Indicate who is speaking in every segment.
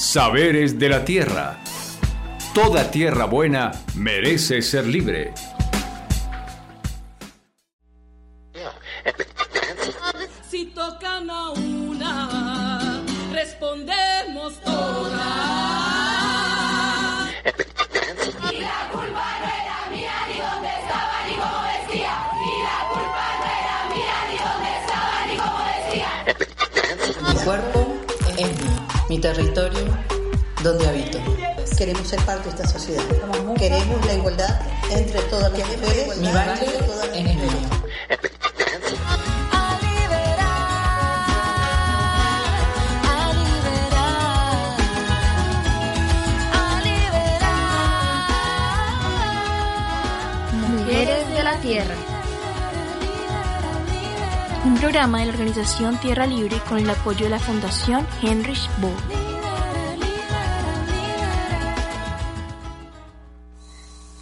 Speaker 1: Saberes de la tierra. Toda tierra buena merece ser libre.
Speaker 2: Mi territorio donde habito.
Speaker 3: Queremos ser parte de esta sociedad. Queremos la igualdad entre todas las mujeres.
Speaker 2: Mi baile es mío.
Speaker 4: Mujeres de la Tierra. Programa de la organización Tierra Libre con el apoyo de la Fundación Heinrich Böll.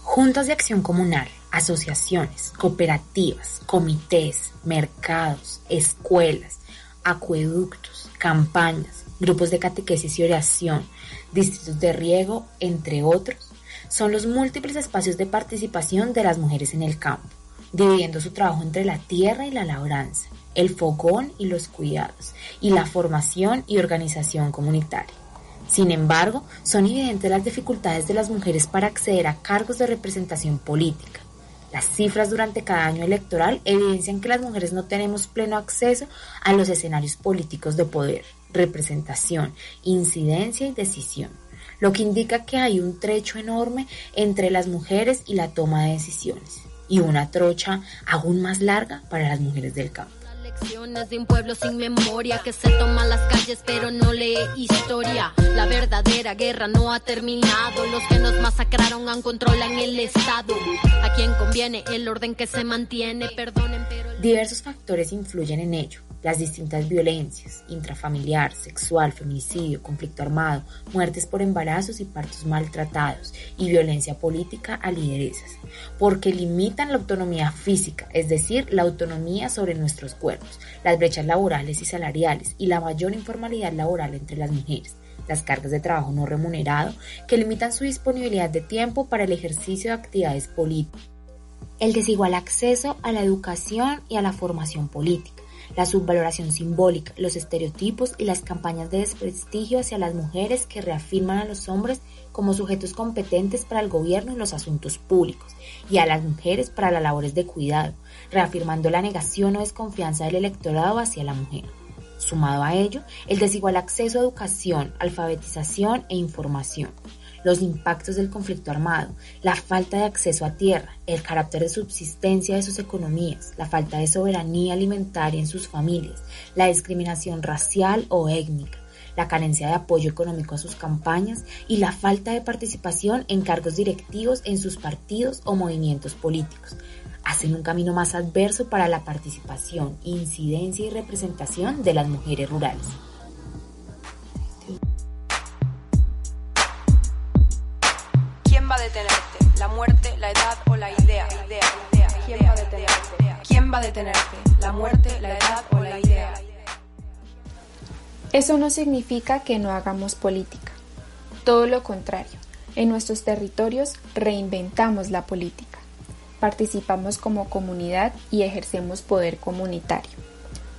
Speaker 5: Juntas de acción comunal, asociaciones, cooperativas, comités, mercados, escuelas, acueductos, campañas, grupos de catequesis y oración, distritos de riego, entre otros, son los múltiples espacios de participación de las mujeres en el campo, dividiendo su trabajo entre la tierra y la labranza, el fogón y los cuidados, y la formación y organización comunitaria. Sin embargo, son evidentes las dificultades de las mujeres para acceder a cargos de representación política. Las cifras durante cada año electoral evidencian que las mujeres no tenemos pleno acceso a los escenarios políticos de poder, representación, incidencia y decisión, lo que indica que hay un trecho enorme entre las mujeres y la toma de decisiones, y una trocha aún más larga para las mujeres del campo.
Speaker 6: Lecciones de un pueblo sin memoria que se toma las calles pero no lee historia. La verdadera guerra no ha terminado. Los que nos masacraron aún controlan el Estado. A quien conviene el orden que se mantiene. Perdonen, pero.
Speaker 5: Diversos factores influyen en ello. Las distintas violencias, intrafamiliar, sexual, feminicidio, conflicto armado, muertes por embarazos y partos maltratados y violencia política a lideresas, porque limitan la autonomía física, es decir, la autonomía sobre nuestros cuerpos, las brechas laborales y salariales y la mayor informalidad laboral entre las mujeres las cargas de trabajo no remunerado que limitan su disponibilidad de tiempo para el ejercicio de actividades políticas, el desigual acceso a la educación y a la formación política, la subvaloración simbólica, los estereotipos y las campañas de desprestigio hacia las mujeres que reafirman a los hombres como sujetos competentes para el gobierno y los asuntos públicos, y a las mujeres para las labores de cuidado, reafirmando la negación o desconfianza del electorado hacia la mujer. Sumado a ello, el desigual acceso a educación, alfabetización e información, los impactos del conflicto armado, la falta de acceso a tierra, el carácter de subsistencia de sus economías, la falta de soberanía alimentaria en sus familias, la discriminación racial o étnica, la carencia de apoyo económico a sus campañas y la falta de participación en cargos directivos en sus partidos o movimientos políticos, hacen un camino más adverso para la participación, incidencia y representación de las mujeres rurales.
Speaker 7: Detenerte? ¿La muerte, la edad o la idea? idea, idea. ¿Quién va a detenerte? ¿Quién va a detenerte? ¿La muerte, la edad o la idea?
Speaker 8: Eso no significa que no hagamos política. Todo lo contrario. En nuestros territorios reinventamos la política. Participamos como comunidad y ejercemos poder comunitario.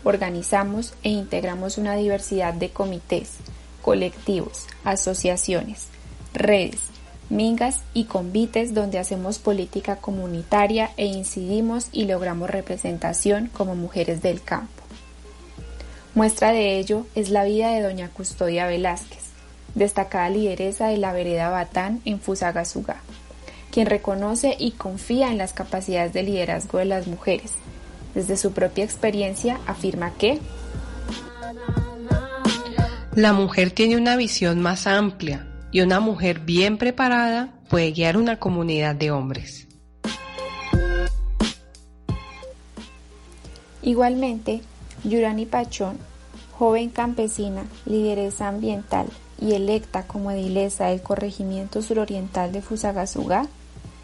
Speaker 8: Organizamos e integramos una diversidad de comités, colectivos, asociaciones, redes, mingas y convites donde hacemos política comunitaria e incidimos y logramos representación como mujeres del campo. Muestra de ello es la vida de doña Custodia Velázquez, destacada lideresa de la vereda Batán en Fusagasugá, quien reconoce y confía en las capacidades de liderazgo de las mujeres. Desde su propia experiencia afirma que
Speaker 9: la mujer tiene una visión más amplia y una mujer bien preparada puede guiar una comunidad de hombres.
Speaker 8: Igualmente, Yurani Pachón, joven campesina, lideresa ambiental y electa como edilesa del corregimiento suroriental de Fusagasugá,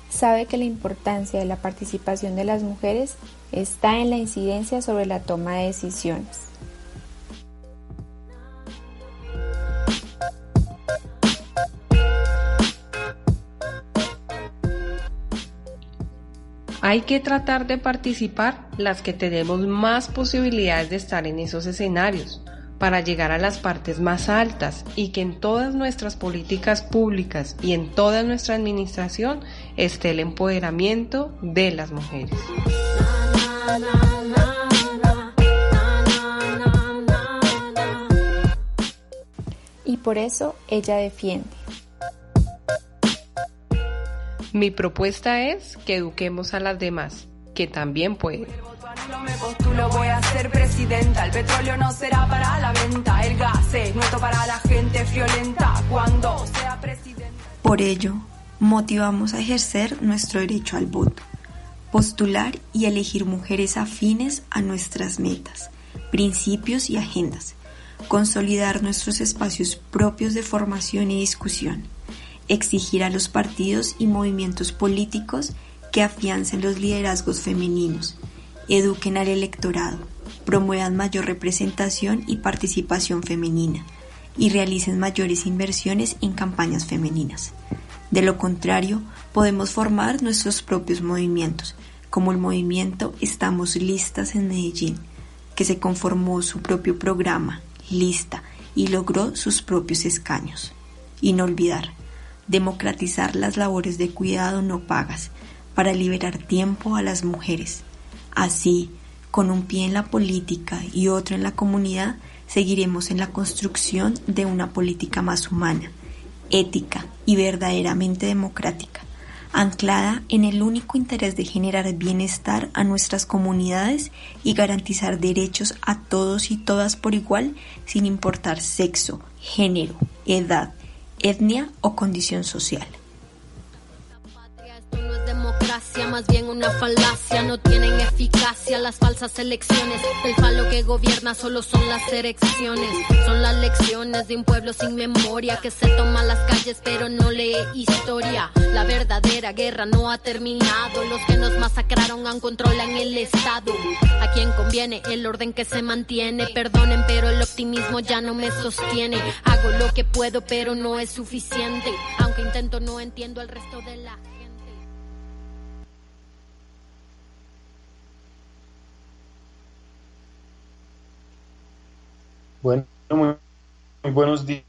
Speaker 8: sabe que la importancia de la participación de las mujeres está en la incidencia sobre la toma de decisiones.
Speaker 9: Hay que tratar de participar las que tenemos más posibilidades de estar en esos escenarios para llegar a las partes más altas y que en todas nuestras políticas públicas y en toda nuestra administración esté el empoderamiento de las mujeres.
Speaker 8: Y por eso ella defiende.
Speaker 9: Mi propuesta es que eduquemos a las demás, que también pueden.
Speaker 7: No me postulo, voy a ser presidenta. El petróleo no será para la venta. El gas es nuestro para la gente friolenta. Cuando sea presidenta.
Speaker 10: Por ello, motivamos a ejercer nuestro derecho al voto, postular y elegir mujeres afines a nuestras metas, principios y agendas, consolidar nuestros espacios propios de formación y discusión, exigir a los partidos y movimientos políticos que afiancen los liderazgos femeninos, eduquen al electorado, promuevan mayor representación y participación femenina y realicen mayores inversiones en campañas femeninas. De lo contrario, podemos formar nuestros propios movimientos, como el movimiento Estamos Listas en Medellín, que se conformó su propio programa, lista, y logró sus propios escaños. Y no olvidar, democratizar las labores de cuidado no pagas para liberar tiempo a las mujeres. Así, con un pie en la política y otro en la comunidad, seguiremos en la construcción de una política más humana, ética y verdaderamente democrática, anclada en el único interés de generar bienestar a nuestras comunidades y garantizar derechos a todos y todas por igual, sin importar sexo, género, edad, etnia o condición social.
Speaker 6: Más bien una falacia. No tienen eficacia las falsas elecciones. El falo que gobierna solo son las elecciones. Son las lecciones de un pueblo sin memoria que se toma las calles pero no lee historia. La verdadera guerra no ha terminado. Los que nos masacraron aún controlan el Estado. A quien conviene el orden que se mantiene. Perdonen, pero el optimismo ya no me sostiene. Hago lo que puedo, pero no es suficiente. Aunque intento, no entiendo el resto de la
Speaker 11: Bueno, muy, buenos días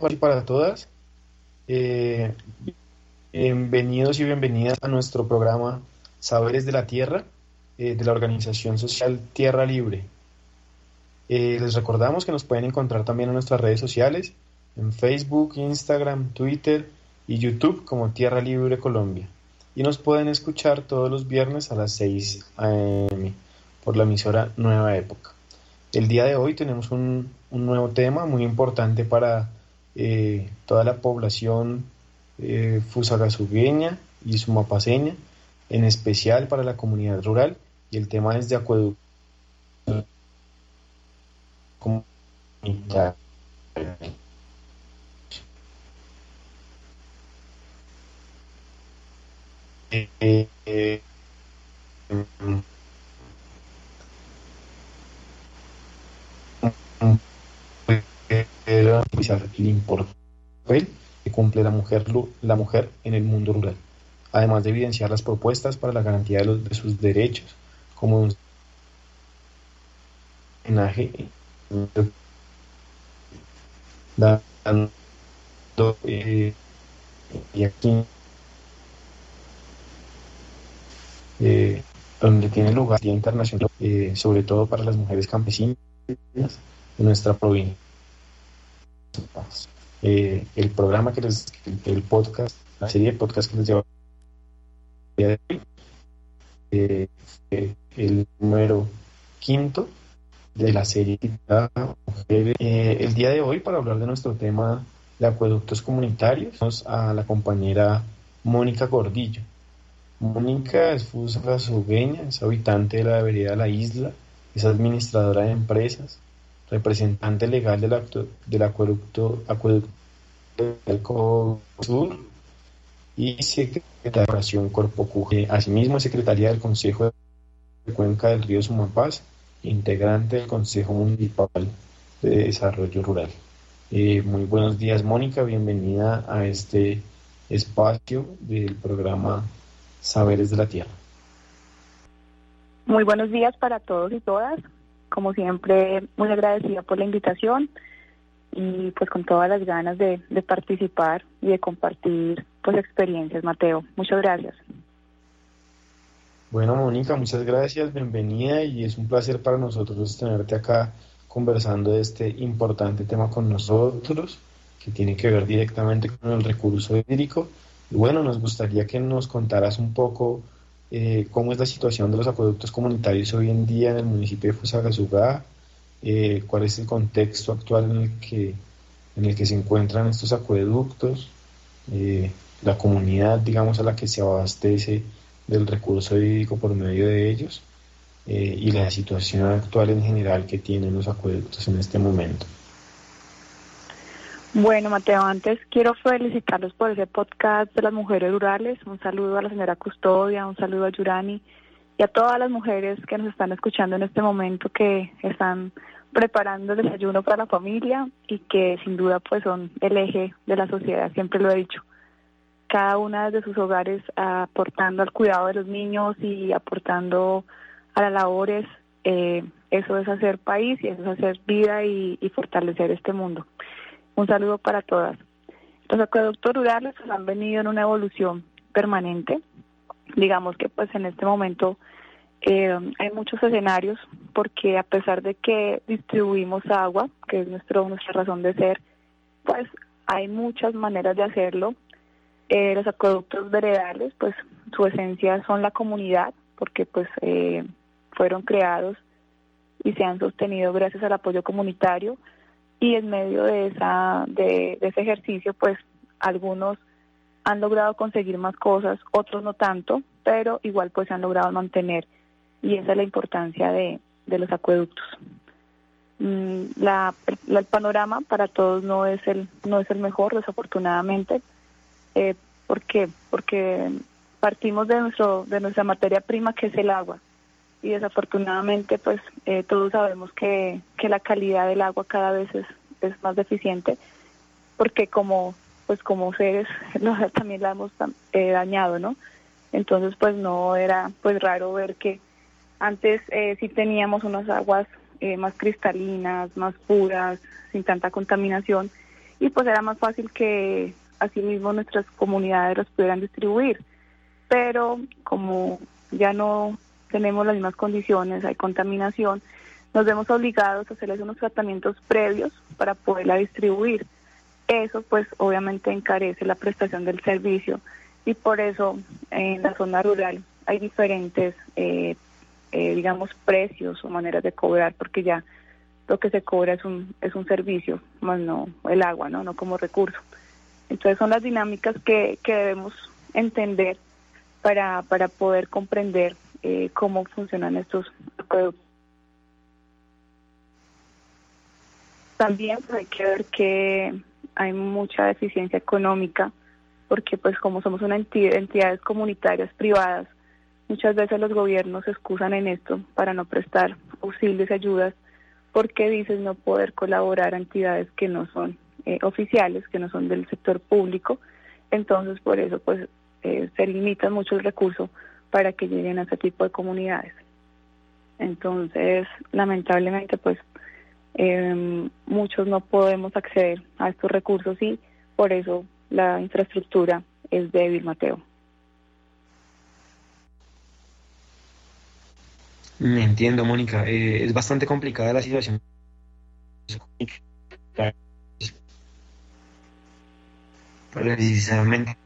Speaker 11: para, para todas. Eh, bienvenidos y bienvenidas a nuestro programa Saberes de la Tierra eh, de la organización social Tierra Libre. Eh, les recordamos que nos pueden encontrar también en nuestras redes sociales, en Facebook, Instagram, Twitter y YouTube como Tierra Libre Colombia. Y nos pueden escuchar todos los viernes a las 6 am por la emisora Nueva Época. El día de hoy tenemos un, un nuevo tema muy importante para eh, toda la población eh, fusagasugueña y sumapaseña, en especial para la comunidad rural, y el tema es de acueducto comunitario. Eh, mm, era el que cumple la mujer, la mujer en el mundo rural, además de evidenciar las propuestas para la garantía de, los, de sus derechos, como un homenaje dando eh, y aquí eh, donde tiene lugar el Día Internacional, eh, sobre todo para las mujeres campesinas nuestra provincia. Eh, el programa que les, el podcast, la serie de podcast que les lleva eh, eh, el número quinto de la serie. Eh, el día de hoy, para hablar de nuestro tema de acueductos comunitarios, vamos a la compañera Mónica Gordillo. Mónica es fusagasugueña, es habitante de la vereda La Isla, es administradora de empresas, representante legal del, acto, del acueducto, acueducto del Sur y secretaria de Oración Corpo Cuje. Asimismo, secretaria del Consejo de Cuenca del Río Sumapaz, integrante del Consejo Municipal de Desarrollo Rural. Eh, muy buenos días, Mónica. Bienvenida a este espacio del programa Saberes de la Tierra.
Speaker 12: Muy buenos días para todos y todas. Como siempre, muy agradecida por la invitación y pues con todas las ganas de, participar y de compartir pues experiencias, Mateo. Muchas gracias.
Speaker 13: Bueno, Mónica, muchas gracias, bienvenida y es un placer para nosotros tenerte acá conversando de este importante tema con nosotros, que tiene que ver directamente con el recurso hídrico. Y bueno, nos gustaría que nos contaras un poco eh, cómo es la situación de los acueductos comunitarios hoy en día en el municipio de Fusagasugá, eh, cuál es el contexto actual en el que, en el que se encuentran estos acueductos, eh, la comunidad, digamos, a la que se abastece del recurso hídrico por medio de ellos y la situación actual en general que tienen los acueductos en este momento.
Speaker 12: Bueno, Mateo, antes quiero felicitarlos por ese podcast de las mujeres rurales. Un saludo a la señora Custodia, un saludo a Yurani y a todas las mujeres que nos están escuchando en este momento que están preparando el desayuno para la familia y que sin duda pues son el eje de la sociedad, siempre lo he dicho. Cada una de sus hogares aportando al cuidado de los niños y aportando a las labores, eh, eso es hacer país y eso es hacer vida y fortalecer este mundo. Un saludo para todas. Los acueductos rurales pues, han venido en una evolución permanente. Digamos que pues en este momento eh, hay muchos escenarios porque a pesar de que distribuimos agua, que es nuestro, nuestra razón de ser, pues hay muchas maneras de hacerlo. Eh, los acueductos veredales, pues su esencia son la comunidad, porque pues eh, fueron creados y se han sostenido gracias al apoyo comunitario y en medio de, esa, de, ese ejercicio, pues algunos han logrado conseguir más cosas, otros no tanto, pero igual pues han logrado mantener y esa es la importancia de, de los acueductos. Mm, la, el panorama para todos no es el no es el mejor, desafortunadamente. Eh, ¿Por qué? Porque partimos de nuestro de nuestra materia prima que es el agua y desafortunadamente pues eh, todos sabemos que, que la calidad del agua cada vez es, es más deficiente porque como pues como seres también la hemos eh, dañado no entonces pues no era pues raro ver que antes eh, sí teníamos unas aguas eh, más cristalinas más puras sin tanta contaminación y pues era más fácil que asimismo nuestras comunidades los pudieran distribuir. Pero como ya no tenemos las mismas condiciones, hay contaminación, nos vemos obligados a hacerles unos tratamientos previos para poderla distribuir. Eso pues obviamente encarece la prestación del servicio y por eso en la zona rural hay diferentes, eh, eh, digamos, precios o maneras de cobrar porque ya lo que se cobra es un, es un servicio, más no el agua, ¿no? no como recurso. Entonces son las dinámicas que, que debemos entender para, para poder comprender eh, cómo funcionan estos acueductos. También hay que ver que hay mucha deficiencia económica porque pues como somos una entidad, entidades comunitarias privadas, muchas veces los gobiernos se excusan en esto para no prestar auxilios y ayudas porque dicen no poder colaborar a entidades que no son eh, oficiales, que no son del sector público. Entonces por eso pues eh, se limitan mucho el recurso para que lleguen a ese tipo de comunidades. Entonces, lamentablemente, pues eh, muchos no podemos acceder a estos recursos y por eso la infraestructura es débil, Mateo.
Speaker 13: Entiendo, Mónica. Eh, es bastante complicada la situación. Precisamente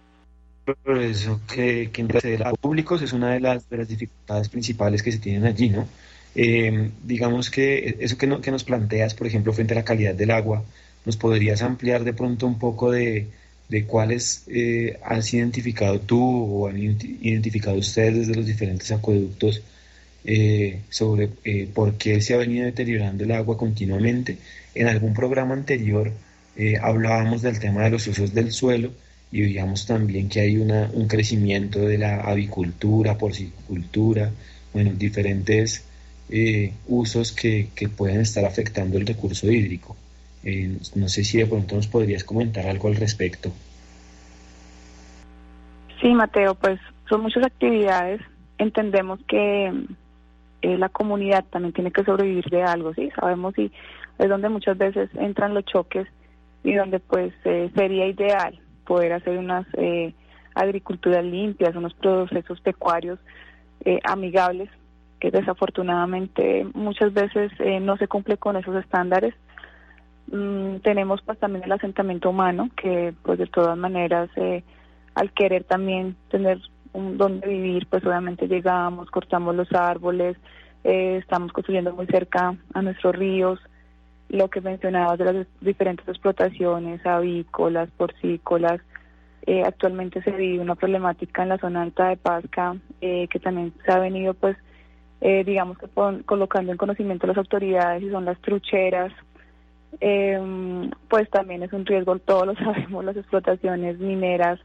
Speaker 13: por eso que, que acceder a públicos es una de las, de las dificultades principales que se tienen allí, ¿no? Eh, digamos que eso que, no, que nos planteas, por ejemplo, frente a la calidad del agua, ¿nos podrías ampliar de pronto un poco de, de cuáles eh, has identificado tú o han identificado ustedes desde los diferentes acueductos eh, sobre eh, por qué se ha venido deteriorando el agua continuamente? En algún programa anterior eh, hablábamos del tema de los usos del suelo y veíamos también que hay una, un crecimiento de la avicultura, porcicultura, bueno, diferentes eh, usos que, que, pueden estar afectando el recurso hídrico. Eh, no sé si de pronto nos podrías comentar algo al respecto.
Speaker 12: Sí, Mateo, pues son muchas actividades. Entendemos que eh, la comunidad también tiene que sobrevivir de algo, ¿sí? Sabemos y es donde muchas veces entran los choques y donde pues eh, sería ideal poder hacer unas eh, agriculturas limpias, unos procesos pecuarios eh, amigables, que desafortunadamente muchas veces eh, no se cumple con esos estándares. Mm, tenemos pues también el asentamiento humano, que pues de todas maneras eh, al querer también tener un donde vivir, pues obviamente llegamos, cortamos los árboles, eh, estamos construyendo muy cerca a nuestros ríos, lo que mencionabas de las diferentes explotaciones avícolas, porcícolas, eh, actualmente se vive una problemática en la zona alta de Pasca eh, que también se ha venido pues eh, digamos que colocando en conocimiento a las autoridades y son las trucheras eh, pues también es un riesgo todos lo sabemos las explotaciones mineras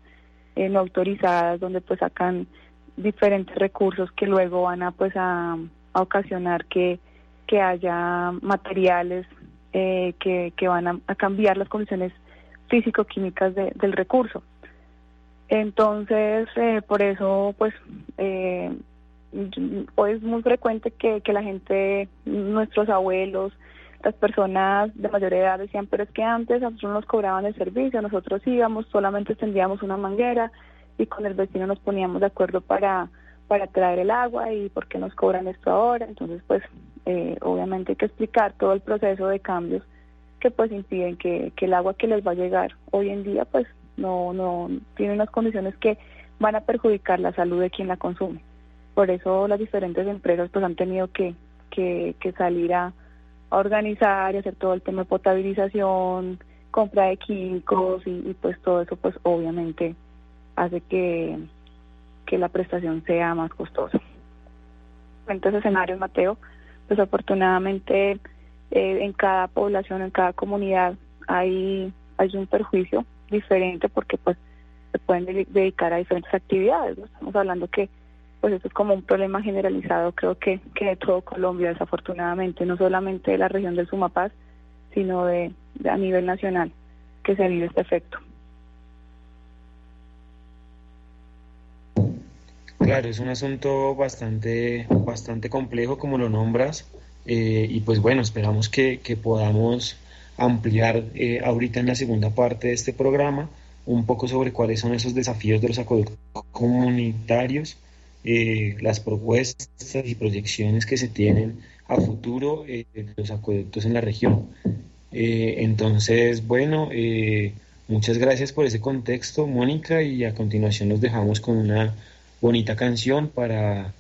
Speaker 12: eh, no autorizadas donde pues sacan diferentes recursos que luego van a pues a, a ocasionar que que haya materiales eh, que, que van a, cambiar las condiciones físico-químicas de, del recurso. Entonces, eh, por eso, pues, eh, hoy es muy frecuente que, que la gente, nuestros abuelos, las personas de mayor edad decían, pero es que antes a nosotros nos cobraban el servicio, nosotros íbamos, solamente extendíamos una manguera y con el vecino nos poníamos de acuerdo para, para traer el agua y por qué nos cobran esto ahora. Entonces, pues, eh, obviamente hay que explicar todo el proceso de cambios que pues impiden que, que el agua que les va a llegar hoy en día, pues, no, no tiene unas condiciones que van a perjudicar la salud de quien la consume. Por eso las diferentes empresas pues han tenido que, que, que salir a, organizar y hacer todo el tema de potabilización, compra de químicos y, y, pues todo eso pues obviamente hace que, que la prestación sea más costosa. En estos escenarios, Mateo, pues eh, en cada población, en cada comunidad hay, hay un perjuicio diferente porque pues se pueden de dedicar a diferentes actividades. Estamos hablando que pues esto es como un problema generalizado, creo que, que de todo Colombia, desafortunadamente, no solamente de la región del Sumapaz, sino de, de a nivel nacional que se vive este efecto.
Speaker 13: Claro, es un asunto bastante, bastante complejo, como lo nombras, eh, y pues bueno, esperamos que, que podamos ampliar eh, ahorita en la segunda parte de este programa un poco sobre cuáles son esos desafíos de los acueductos comunitarios, eh, las propuestas y proyecciones que se tienen a futuro eh, de los acueductos en la región. Entonces, bueno, muchas gracias por ese contexto, Mónica, y a continuación nos dejamos con una bonita canción para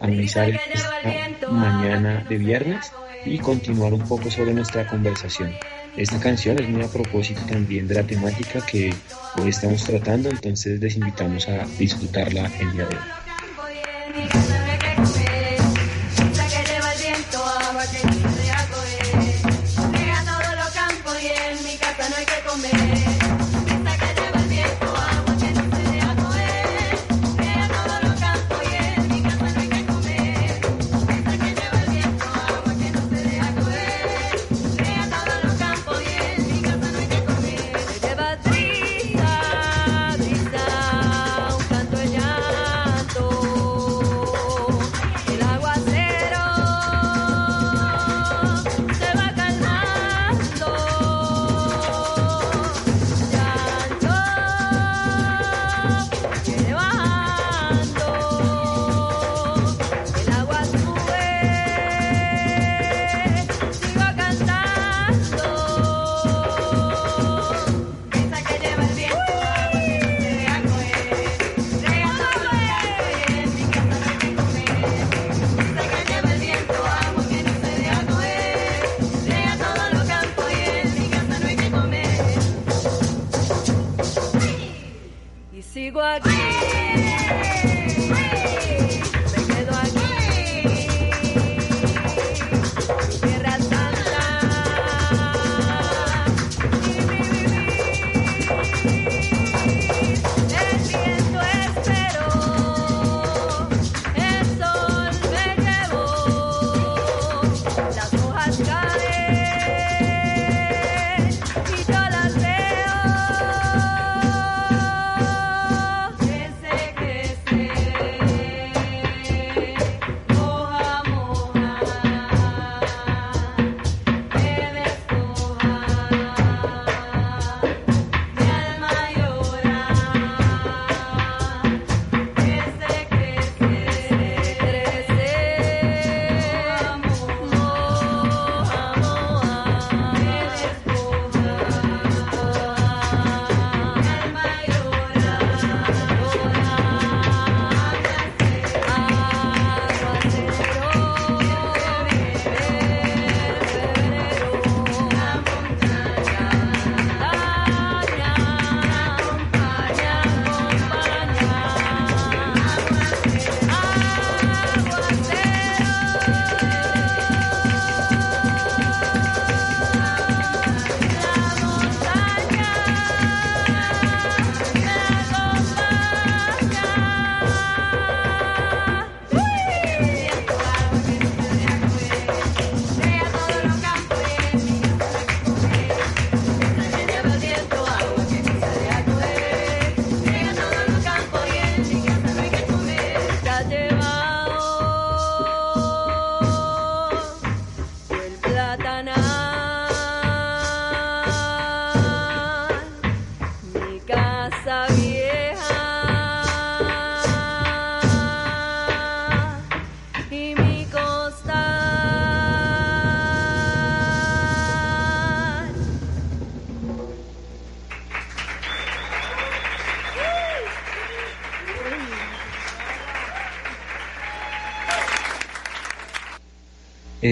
Speaker 13: amenizar esta mañana de viernes y continuar un poco sobre nuestra conversación. Esta canción es muy a propósito también de la temática que hoy estamos tratando, entonces les invitamos a disfrutarla el día de hoy.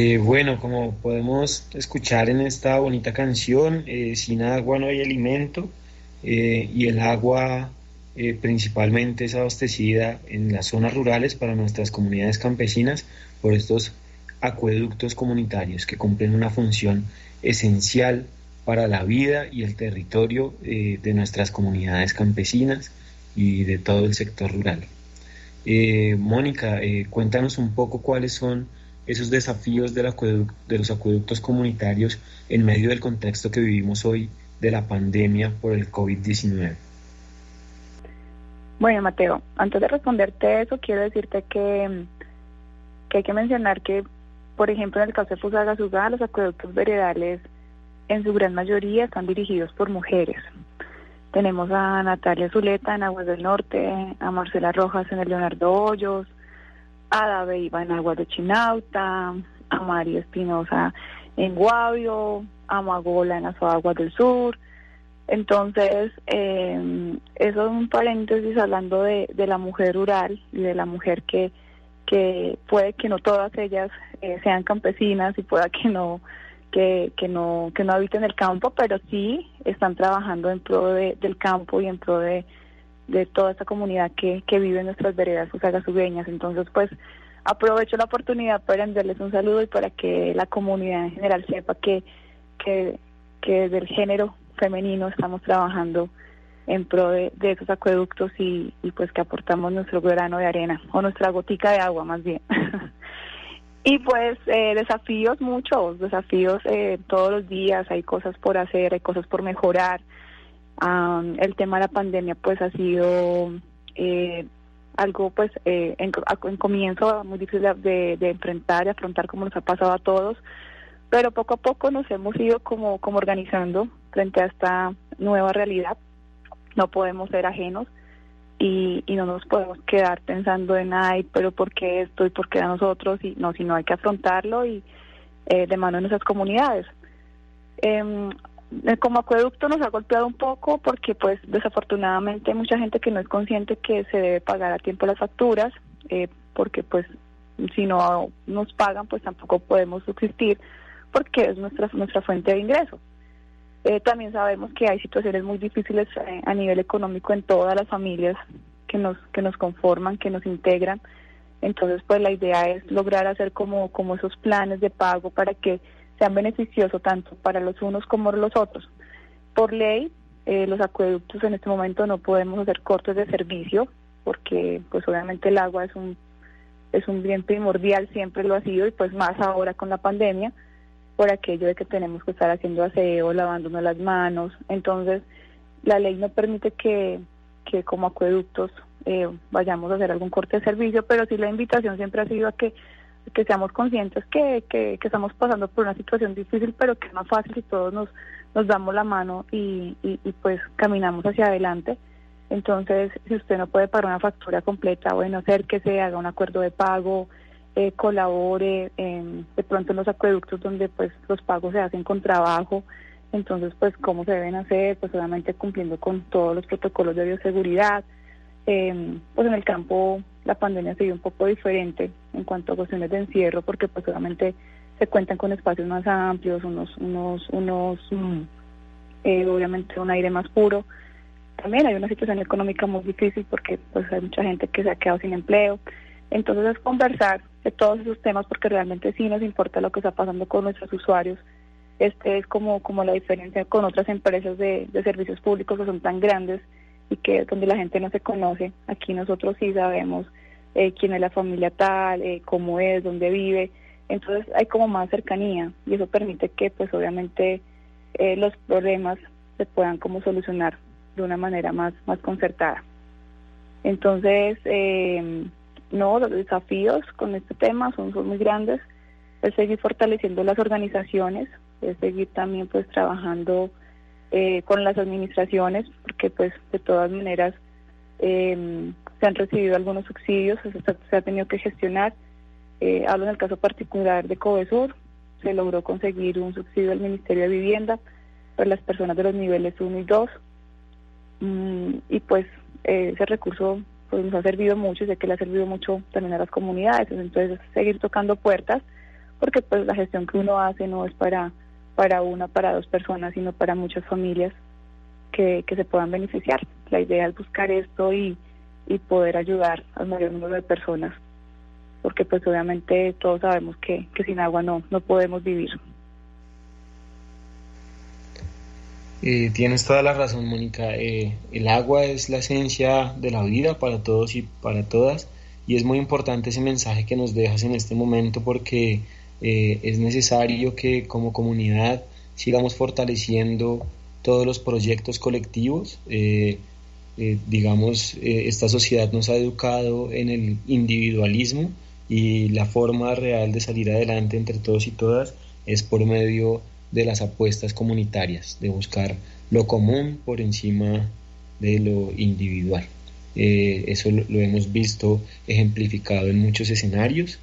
Speaker 13: Eh, bueno, como podemos escuchar en esta bonita canción, eh, sin agua no hay alimento eh, y el agua principalmente es abastecida en las zonas rurales para nuestras comunidades campesinas por estos acueductos comunitarios que cumplen una función esencial para la vida y el territorio de nuestras comunidades campesinas y de todo el sector rural. Mónica, cuéntanos un poco cuáles son esos desafíos de los acueductos comunitarios en medio del contexto que vivimos hoy de la pandemia por el COVID-19?
Speaker 12: Bueno, Mateo, antes de responderte eso, quiero decirte que, hay que mencionar que, por ejemplo, en el caso de Fusagasugá, los acueductos veredales en su gran mayoría están dirigidos por mujeres. Tenemos a Natalia Zuleta en Aguas del Norte, a Marcela Rojas en el Leonardo Hoyos, a David Iba en Aguas de Chinauta, a María Espinosa en Guavio, a Magola en las Aguas del Sur. Entonces, eh, eso es un paréntesis hablando de, de, la mujer rural y de la mujer que, que puede que no todas ellas eh, sean campesinas y pueda que no que, que no que no habiten el campo, pero sí están trabajando en pro de, del campo y en pro de, de toda esta comunidad que, que vive en nuestras veredas subeñas. Entonces, pues aprovecho la oportunidad para enviarles un saludo y para que la comunidad en general sepa que, que, que del género femenino estamos trabajando en pro de, esos acueductos y, y, pues que aportamos nuestro grano de arena o nuestra gotica de agua más bien. y pues eh, desafíos muchos, desafíos eh, todos los días, hay cosas por hacer, hay cosas por mejorar el tema de la pandemia pues ha sido eh, algo pues eh, en, comienzo muy difícil de, enfrentar y afrontar como nos ha pasado a todos, pero poco a poco nos hemos ido como, como organizando frente a esta nueva realidad. No podemos ser ajenos y, y no nos podemos quedar pensando en, ay, pero ¿por qué esto y por qué a nosotros? Y no, sino hay que afrontarlo y eh, de mano en nuestras comunidades. Eh, como acueducto nos ha golpeado un poco porque pues desafortunadamente hay mucha gente que no es consciente que se debe pagar a tiempo las facturas eh, porque pues si no nos pagan pues tampoco podemos subsistir porque es nuestra nuestra fuente de ingreso. Eh, también sabemos que hay situaciones muy difíciles a nivel económico en todas las familias que nos que nos conforman, que nos integran. Entonces pues la idea es lograr hacer como como esos planes de pago para que sean beneficiosos tanto para los unos como los otros. Por ley, eh, los acueductos en este momento no podemos hacer cortes de servicio porque pues obviamente el agua es un es un bien primordial, siempre lo ha sido y pues más ahora con la pandemia por aquello de que tenemos que estar haciendo aseo, lavándonos las manos. Entonces, la ley no permite que, que como acueductos eh, vayamos a hacer algún corte de servicio, pero sí la invitación siempre ha sido a que que seamos conscientes que, que, estamos pasando por una situación difícil, pero que es más fácil si todos nos, nos damos la mano y, y, pues caminamos hacia adelante. Entonces, si usted no puede pagar una factura completa, bueno, hacer que se haga un acuerdo de pago, eh, colabore de pronto en los acueductos donde pues los pagos se hacen con trabajo. Entonces, pues, ¿cómo se deben hacer? Pues, obviamente cumpliendo con todos los protocolos de bioseguridad. Eh, pues en el campo la pandemia se dio un poco diferente en cuanto a cuestiones de encierro, porque pues obviamente se cuentan con espacios más amplios, unos, unos, unos, mm, eh, obviamente un aire más puro. También hay una situación económica muy difícil porque pues hay mucha gente que se ha quedado sin empleo. Entonces es conversar de todos esos temas porque realmente sí nos importa lo que está pasando con nuestros usuarios. Este es como, como la diferencia con otras empresas de, de servicios públicos que son tan grandes y que donde la gente no se conoce. Aquí nosotros sí sabemos eh, quién es la familia tal, eh, cómo es, dónde vive. Entonces hay como más cercanía y eso permite que pues obviamente eh, los problemas se puedan como solucionar de una manera más, más concertada. Entonces, no, los desafíos con este tema son, son muy grandes. Es seguir fortaleciendo las organizaciones, es seguir también pues trabajando eh, con las administraciones, porque pues de todas maneras eh, se han recibido algunos subsidios, se, ha tenido que gestionar. Eh, hablo en el caso particular de Covesur, se logró conseguir un subsidio del Ministerio de Vivienda para las personas de los niveles 1 y 2. Mm, y pues eh, ese recurso pues, nos ha servido mucho y sé que le ha servido mucho también a las comunidades. Entonces, seguir tocando puertas porque pues la gestión que uno hace no es para, para una, para dos personas, sino para muchas familias que, que se puedan beneficiar. La idea es buscar esto y, y poder ayudar al mayor número de personas, porque pues obviamente todos sabemos que, que sin agua no, no podemos vivir.
Speaker 13: Tienes toda la razón, Mónica. Eh, el agua es la esencia de la vida para todos y para todas. Y es muy importante ese mensaje que nos dejas en este momento porque eh, es necesario que como comunidad sigamos fortaleciendo todos los proyectos colectivos. digamos, esta sociedad nos ha educado en el individualismo y la forma real de salir adelante entre todos y todas es por medio de las apuestas comunitarias, de buscar lo común por encima de lo individual. Eh, eso lo, hemos visto ejemplificado en muchos escenarios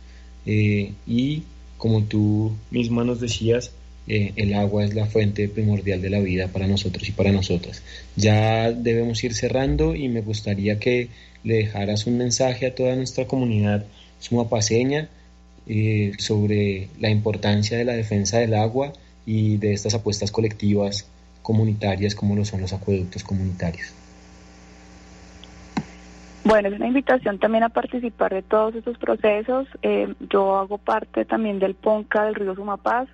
Speaker 13: eh, y como tú misma nos decías, eh, el agua es la fuente primordial de la vida para nosotros y para nosotras. Ya debemos ir cerrando y me gustaría que le dejaras un mensaje a toda nuestra comunidad sumapaseña sobre la importancia de la defensa del agua y de estas apuestas colectivas comunitarias como lo son los acueductos comunitarios.
Speaker 12: Bueno, es una invitación también a participar de todos estos procesos. Eh, yo hago parte también del PONCA del Río Sumapaz.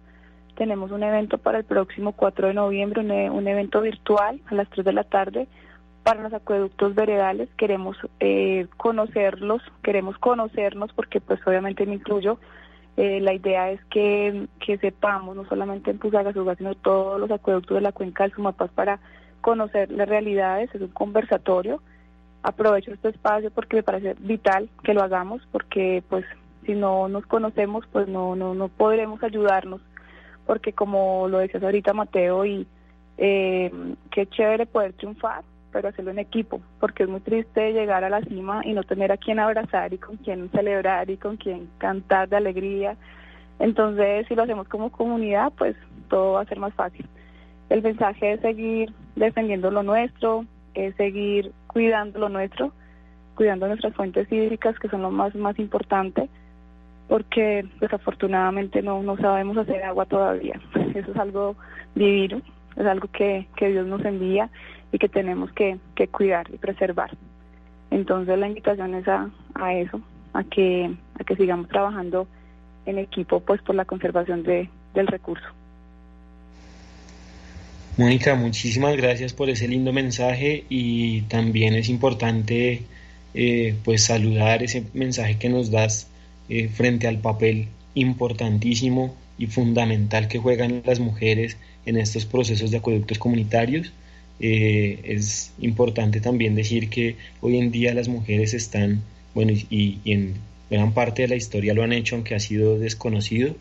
Speaker 12: Tenemos un evento para el próximo 4 de noviembre, un, e, un evento virtual a las 3 de la tarde para los acueductos veredales. Queremos eh, conocerlos, queremos conocernos porque pues obviamente me incluyo eh, la idea es que, sepamos, no solamente en Pusagasugá, sino todos los acueductos de la cuenca del Sumapaz para conocer las realidades, es un conversatorio. Aprovecho este espacio porque me parece vital que lo hagamos, porque pues si no nos conocemos, pues no, no, no podremos ayudarnos, porque como lo decías ahorita Mateo, y eh, qué chévere poder triunfar, pero hacerlo en equipo, porque es muy triste llegar a la cima y no tener a quien abrazar y con quien celebrar y con quien cantar de alegría. Entonces, si lo hacemos como comunidad, pues todo va a ser más fácil. El mensaje es seguir defendiendo lo nuestro, es seguir cuidando lo nuestro, cuidando nuestras fuentes hídricas, que son lo más, más importante, porque desafortunadamente no, no sabemos hacer agua todavía. Eso es algo divino, es algo que, que Dios nos envía y que tenemos que, cuidar y preservar. Entonces la invitación es a, a eso, a que, a que sigamos trabajando en equipo pues por la conservación de, del recurso.
Speaker 13: Mónica, muchísimas gracias por ese lindo mensaje y también es importante eh, pues saludar ese mensaje que nos das eh, frente al papel importantísimo y fundamental que juegan las mujeres en estos procesos de acueductos comunitarios eh, es importante también decir que hoy en día las mujeres están, bueno, y, en gran parte de la historia lo han hecho, aunque ha sido desconocido,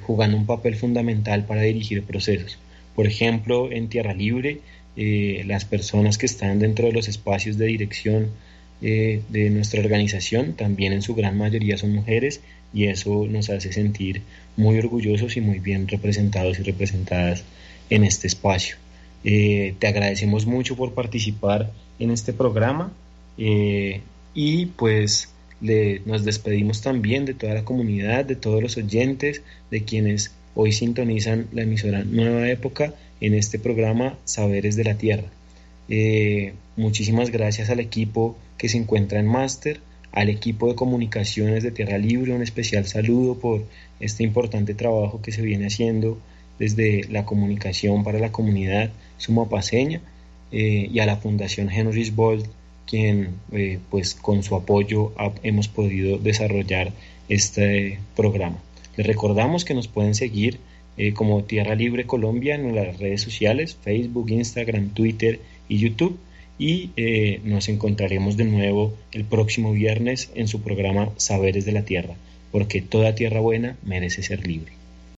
Speaker 13: jugando un papel fundamental para dirigir procesos. Por ejemplo, en Tierra Libre, eh, las personas que están dentro de los espacios de dirección de nuestra organización, también en su gran mayoría son mujeres, y eso nos hace sentir muy orgullosos y muy bien representados y representadas en este espacio. Eh, te agradecemos mucho por participar en este programa eh, y pues le, nos despedimos también de toda la comunidad, de todos los oyentes, de quienes hoy sintonizan la emisora Nueva Época en este programa Saberes de la Tierra. Eh, muchísimas gracias al equipo que se encuentra en Máster, al equipo de comunicaciones de Tierra Libre, un especial saludo por este importante trabajo que se viene haciendo desde la comunicación para la comunidad sumapaseña eh, y a la Fundación Henry Bolt, quien eh, pues con su apoyo hemos podido desarrollar este programa. Les recordamos que nos pueden seguir eh, como Tierra Libre Colombia en las redes sociales, Facebook, Instagram, Twitter y YouTube. Y nos encontraremos de nuevo el próximo viernes en su programa Saberes de la Tierra, porque toda tierra buena merece ser libre.